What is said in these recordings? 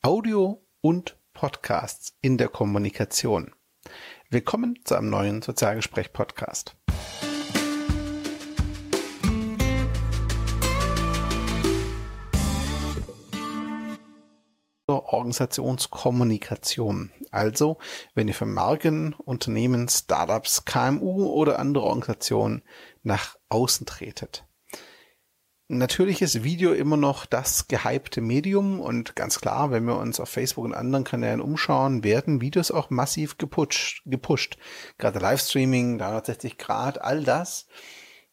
Audio und Podcasts in der Kommunikation. Willkommen zu einem neuen Sozialgespräch-Podcast. Organisationskommunikation. Also, wenn ihr für Marken, Unternehmen, Startups, KMU oder andere Organisationen nach außen tretet. Natürlich ist Video immer noch das gehypte Medium und ganz klar, wenn wir uns auf Facebook und anderen Kanälen umschauen, werden Videos auch massiv gepusht, gepusht. Gerade Livestreaming, 360 Grad, all das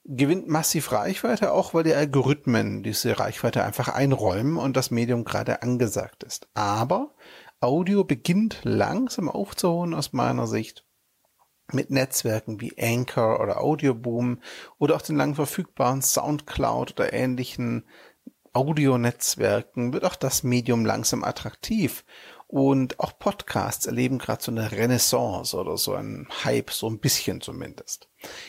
gewinnt massiv Reichweite, auch weil die Algorithmen diese Reichweite einfach einräumen und das Medium gerade angesagt ist. Aber Audio beginnt langsam aufzuholen aus meiner Sicht mit Netzwerken wie Anchor oder Audioboom oder auch den lang verfügbaren Soundcloud oder ähnlichen Audionetzwerken wird auch das Medium langsam attraktiv. Und auch Podcasts erleben gerade so eine Renaissance oder so einen Hype, so ein bisschen zumindest.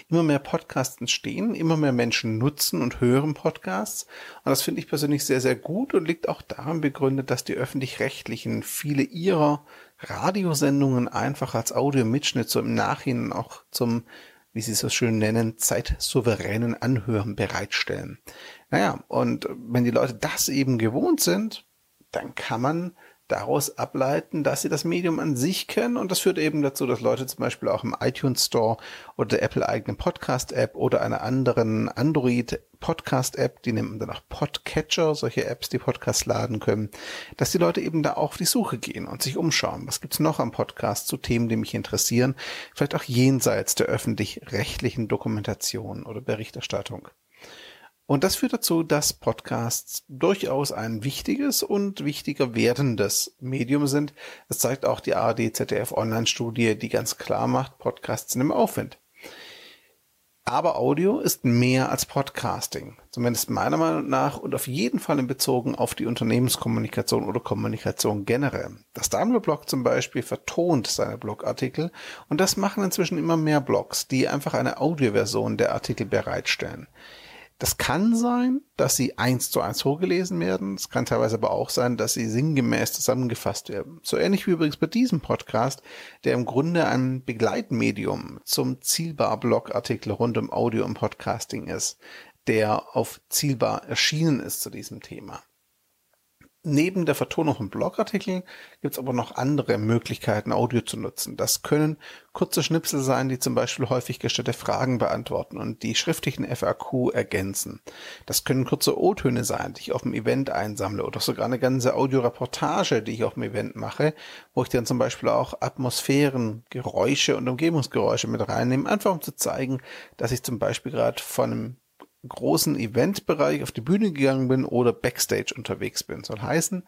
Immer mehr Podcasts entstehen, immer mehr Menschen nutzen und hören Podcasts. Und das finde ich persönlich sehr, sehr gut und liegt auch daran begründet, dass die öffentlich-rechtlichen viele ihrer Radiosendungen einfach als Audiomitschnitt so im Nachhinein auch zum, wie sie es so schön nennen, zeitsouveränen Anhören bereitstellen. Naja, und wenn die Leute das eben gewohnt sind, dann kann man daraus ableiten, dass sie das Medium an sich kennen und das führt eben dazu, dass Leute zum Beispiel auch im iTunes Store oder der Apple eigenen Podcast App oder einer anderen Android Podcast App, die nennt man dann auch Podcatcher, solche Apps, die Podcasts laden können, dass die Leute eben da auch auf die Suche gehen und sich umschauen. Was gibt's noch am Podcast zu Themen, die mich interessieren? Vielleicht auch jenseits der öffentlich-rechtlichen Dokumentation oder Berichterstattung. Und das führt dazu, dass Podcasts durchaus ein wichtiges und wichtiger werdendes Medium sind. Das zeigt auch die ARD ZDF Online Studie, die ganz klar macht, Podcasts sind im Aufwind. Aber Audio ist mehr als Podcasting. Zumindest meiner Meinung nach und auf jeden Fall in Bezogen auf die Unternehmenskommunikation oder Kommunikation generell. Das Daimler-Blog zum Beispiel vertont seine Blogartikel und das machen inzwischen immer mehr Blogs, die einfach eine Audioversion der Artikel bereitstellen. Das kann sein, dass sie eins zu eins vorgelesen werden. Es kann teilweise aber auch sein, dass sie sinngemäß zusammengefasst werden. So ähnlich wie übrigens bei diesem Podcast, der im Grunde ein Begleitmedium zum Zielbar-Blogartikel rund um Audio und Podcasting ist, der auf Zielbar erschienen ist zu diesem Thema. Neben der Vertonung von Blogartikeln gibt es aber noch andere Möglichkeiten, Audio zu nutzen. Das können kurze Schnipsel sein, die zum Beispiel häufig gestellte Fragen beantworten und die schriftlichen FAQ ergänzen. Das können kurze O-Töne sein, die ich auf dem Event einsammle oder sogar eine ganze Audioreportage, die ich auf dem Event mache, wo ich dann zum Beispiel auch Atmosphären, Geräusche und Umgebungsgeräusche mit reinnehme, einfach um zu zeigen, dass ich zum Beispiel gerade von einem großen Eventbereich auf die Bühne gegangen bin oder Backstage unterwegs bin. Soll heißen,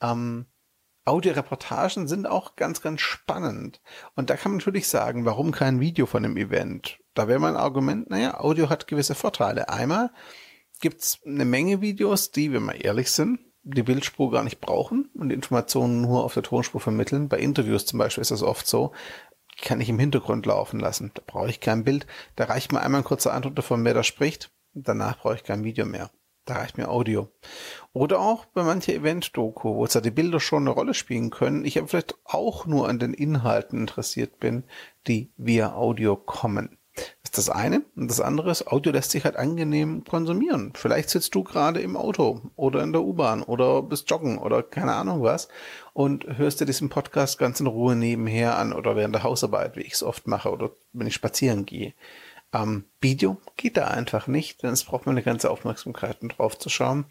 ähm, Audioreportagen sind auch ganz, ganz spannend. Und da kann man natürlich sagen, warum kein Video von einem Event? Da wäre mein Argument, naja, Audio hat gewisse Vorteile. Einmal gibt's eine Menge Videos, die, wenn wir ehrlich sind, die Bildspur gar nicht brauchen und Informationen nur auf der Tonspur vermitteln. Bei Interviews zum Beispiel ist das oft so. Die kann ich im Hintergrund laufen lassen. Da brauche ich kein Bild. Da reicht mir einmal ein kurzer Antwort davon, wer da spricht. Danach brauche ich kein Video mehr. Da reicht mir Audio. Oder auch bei mancher Event-Doku, wo zwar die Bilder schon eine Rolle spielen können, ich aber vielleicht auch nur an den Inhalten interessiert bin, die via Audio kommen. Das ist das eine. Und das andere ist, Audio lässt sich halt angenehm konsumieren. Vielleicht sitzt du gerade im Auto oder in der U-Bahn oder bist joggen oder keine Ahnung was und hörst dir diesen Podcast ganz in Ruhe nebenher an oder während der Hausarbeit, wie ich es oft mache oder wenn ich spazieren gehe. Ähm, Video geht da einfach nicht, denn es braucht man eine ganze Aufmerksamkeit, um drauf zu schauen.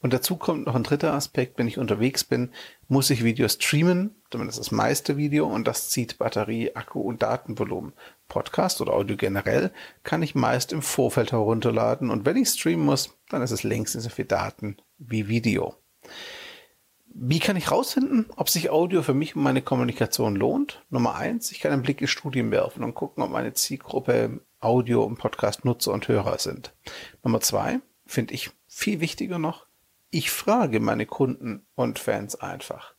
Und dazu kommt noch ein dritter Aspekt, wenn ich unterwegs bin, muss ich Video streamen, zumindest das meiste Video, und das zieht Batterie, Akku und Datenvolumen. Podcast oder Audio generell kann ich meist im Vorfeld herunterladen und wenn ich streamen muss, dann ist es längst so viel Daten wie Video. Wie kann ich rausfinden, ob sich Audio für mich und meine Kommunikation lohnt? Nummer eins, ich kann einen Blick in Studien werfen und gucken, ob meine Zielgruppe Audio- und Podcast-Nutzer und Hörer sind. Nummer zwei, finde ich viel wichtiger noch, ich frage meine Kunden und Fans einfach.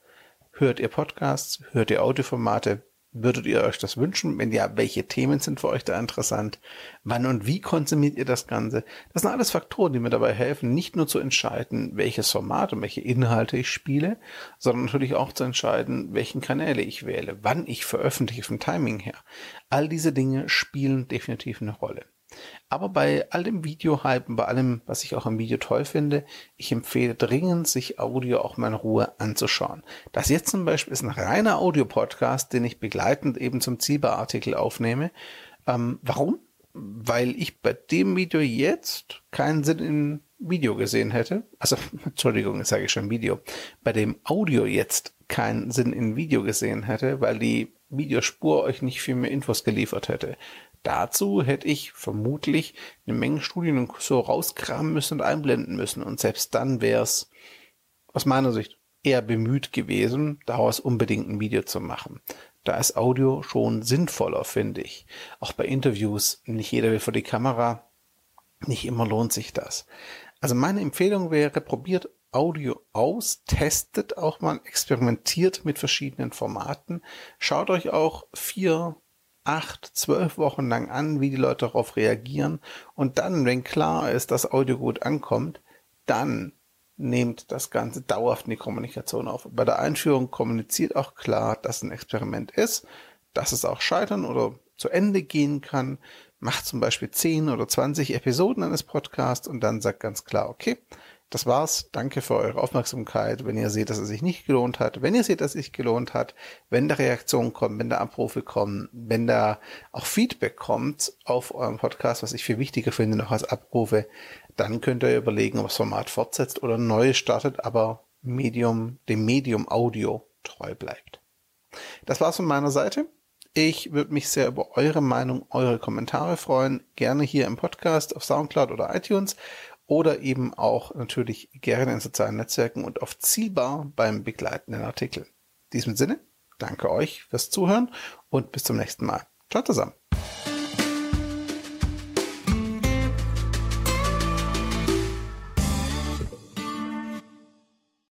Hört ihr Podcasts? Hört ihr Audioformate? Würdet ihr euch das wünschen? Wenn ja, welche Themen sind für euch da interessant? Wann und wie konsumiert ihr das Ganze? Das sind alles Faktoren, die mir dabei helfen, nicht nur zu entscheiden, welches Format und welche Inhalte ich spiele, sondern natürlich auch zu entscheiden, welchen Kanäle ich wähle, wann ich veröffentliche vom Timing her. All diese Dinge spielen definitiv eine Rolle. Aber bei all dem Videohypen, bei allem, was ich auch im Video toll finde, ich empfehle dringend, sich Audio auch mal in Ruhe anzuschauen. Das jetzt zum Beispiel ist ein reiner Audio-Podcast, den ich begleitend eben zum Zielbar-Artikel aufnehme. Ähm, warum? Weil ich bei dem Video jetzt keinen Sinn in Video gesehen hätte. Also, Entschuldigung, jetzt sage ich schon Video. Bei dem Audio jetzt keinen Sinn in Video gesehen hätte, weil die Videospur euch nicht viel mehr Infos geliefert hätte. Dazu hätte ich vermutlich eine Menge Studien so rauskramen müssen und einblenden müssen. Und selbst dann wäre es aus meiner Sicht eher bemüht gewesen, daraus unbedingt ein Video zu machen. Da ist Audio schon sinnvoller, finde ich. Auch bei Interviews, nicht jeder will vor die Kamera, nicht immer lohnt sich das. Also meine Empfehlung wäre, probiert Audio aus, testet auch mal, experimentiert mit verschiedenen Formaten, schaut euch auch vier acht, zwölf Wochen lang an, wie die Leute darauf reagieren. Und dann, wenn klar ist, dass Audio gut ankommt, dann nehmt das Ganze dauerhaft in die Kommunikation auf. Bei der Einführung kommuniziert auch klar, dass ein Experiment ist, dass es auch scheitern oder zu Ende gehen kann. Macht zum Beispiel 10 oder 20 Episoden eines Podcasts und dann sagt ganz klar, okay, das war's. Danke für eure Aufmerksamkeit. Wenn ihr seht, dass es sich nicht gelohnt hat, wenn ihr seht, dass es sich gelohnt hat, wenn da Reaktionen kommen, wenn da Abrufe kommen, wenn da auch Feedback kommt auf eurem Podcast, was ich viel wichtiger finde noch als Abrufe, dann könnt ihr überlegen, ob das Format fortsetzt oder neu startet, aber Medium, dem Medium Audio treu bleibt. Das war's von meiner Seite. Ich würde mich sehr über eure Meinung, eure Kommentare freuen. Gerne hier im Podcast auf Soundcloud oder iTunes oder eben auch natürlich gerne in sozialen Netzwerken und auf Zielbar beim begleitenden Artikel. In diesem Sinne, danke euch fürs Zuhören und bis zum nächsten Mal. Ciao zusammen.